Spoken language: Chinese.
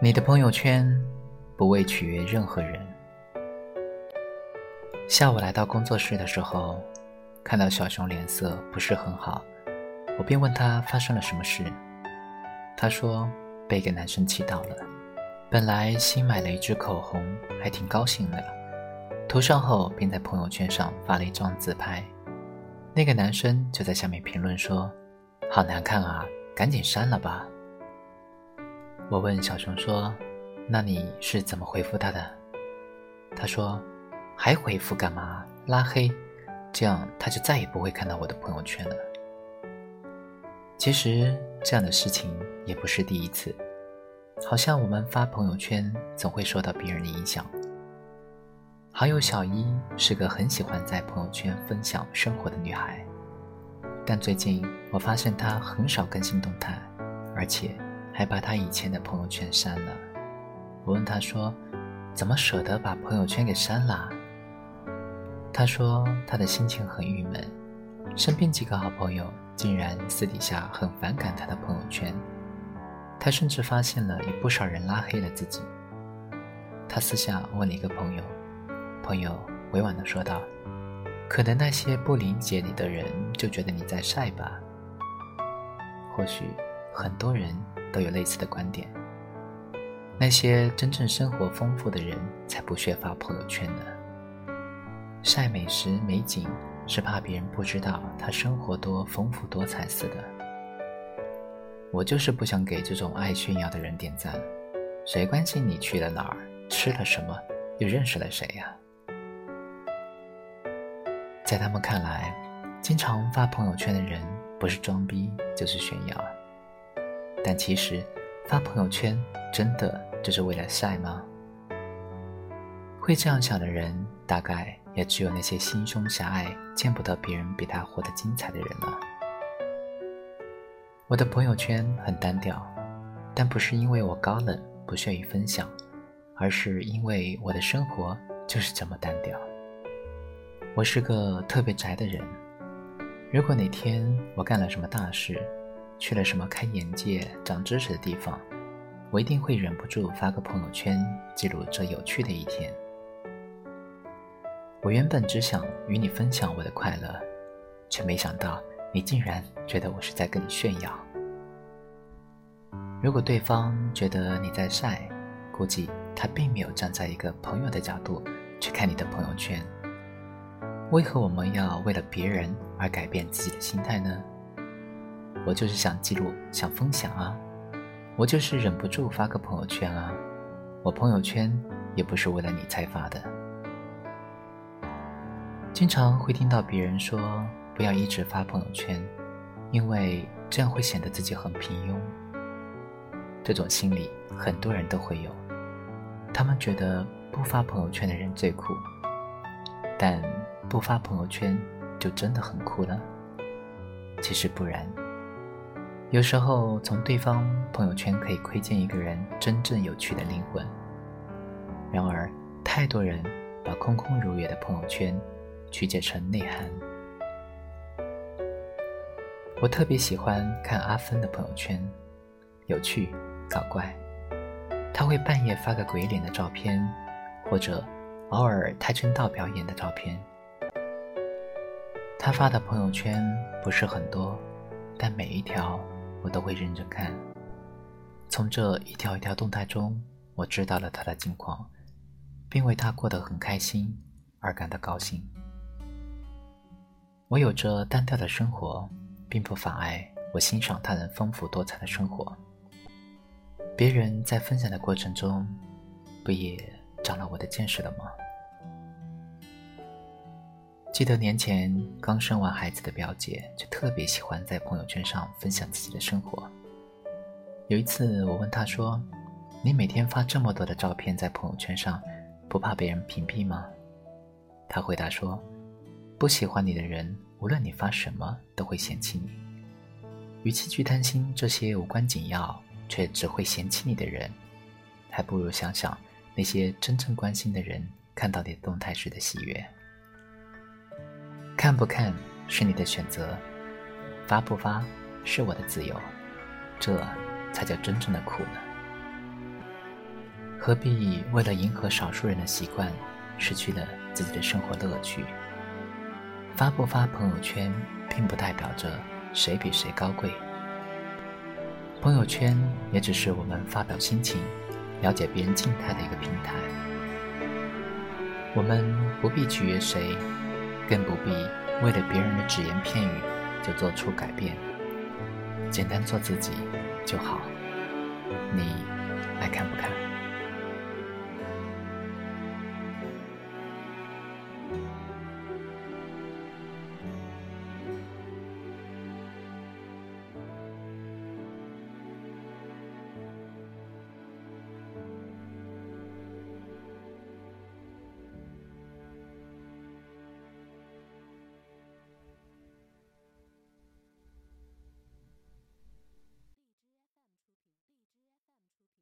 你的朋友圈不为取悦任何人。下午来到工作室的时候，看到小熊脸色不是很好，我便问他发生了什么事。他说被一个男生气到了，本来新买了一支口红，还挺高兴的，涂上后便在朋友圈上发了一张自拍。那个男生就在下面评论说：“好难看啊，赶紧删了吧。”我问小熊说：“那你是怎么回复他的？”他说：“还回复干嘛？拉黑，这样他就再也不会看到我的朋友圈了。”其实这样的事情也不是第一次，好像我们发朋友圈总会受到别人的影响。好友小一是个很喜欢在朋友圈分享生活的女孩，但最近我发现她很少更新动态，而且。还把他以前的朋友圈删了。我问他说：“怎么舍得把朋友圈给删了？”他说他的心情很郁闷，身边几个好朋友竟然私底下很反感他的朋友圈。他甚至发现了有不少人拉黑了自己。他私下问了一个朋友，朋友委婉地说道：“可能那些不理解你的人就觉得你在晒吧。或许很多人。”都有类似的观点。那些真正生活丰富的人才不屑发朋友圈呢。晒美食美景是怕别人不知道他生活多丰富多彩似的。我就是不想给这种爱炫耀的人点赞。谁关心你去了哪儿，吃了什么，又认识了谁呀？在他们看来，经常发朋友圈的人不是装逼就是炫耀。但其实，发朋友圈真的就是为了晒吗？会这样想的人，大概也只有那些心胸狭隘、见不得别人比他活得精彩的人了。我的朋友圈很单调，但不是因为我高冷不屑于分享，而是因为我的生活就是这么单调。我是个特别宅的人，如果哪天我干了什么大事，去了什么开眼界、长知识的地方，我一定会忍不住发个朋友圈，记录这有趣的一天。我原本只想与你分享我的快乐，却没想到你竟然觉得我是在跟你炫耀。如果对方觉得你在晒，估计他并没有站在一个朋友的角度去看你的朋友圈。为何我们要为了别人而改变自己的心态呢？我就是想记录，想分享啊！我就是忍不住发个朋友圈啊！我朋友圈也不是为了你才发的。经常会听到别人说不要一直发朋友圈，因为这样会显得自己很平庸。这种心理很多人都会有，他们觉得不发朋友圈的人最酷，但不发朋友圈就真的很酷了？其实不然。有时候，从对方朋友圈可以窥见一个人真正有趣的灵魂。然而，太多人把空空如也的朋友圈曲解成内涵。我特别喜欢看阿芬的朋友圈，有趣搞怪。他会半夜发个鬼脸的照片，或者偶尔跆拳道表演的照片。他发的朋友圈不是很多，但每一条。我都会认真看，从这一条一条动态中，我知道了他的近况，并为他过得很开心而感到高兴。我有着单调的生活，并不妨碍我欣赏他人丰富多彩的生活。别人在分享的过程中，不也长了我的见识了吗？记得年前刚生完孩子的表姐，就特别喜欢在朋友圈上分享自己的生活。有一次，我问她说：“你每天发这么多的照片在朋友圈上，不怕别人屏蔽吗？”她回答说：“不喜欢你的人，无论你发什么，都会嫌弃你。与其去担心这些无关紧要却只会嫌弃你的人，还不如想想那些真正关心的人看到你动态时的喜悦。”看不看是你的选择，发不发是我的自由，这才叫真正的苦呢。何必为了迎合少数人的习惯，失去了自己的生活乐趣？发不发朋友圈，并不代表着谁比谁高贵。朋友圈也只是我们发表心情、了解别人静态的一个平台。我们不必取悦谁，更不必为了别人的只言片语就做出改变。简单做自己就好。你爱看不看？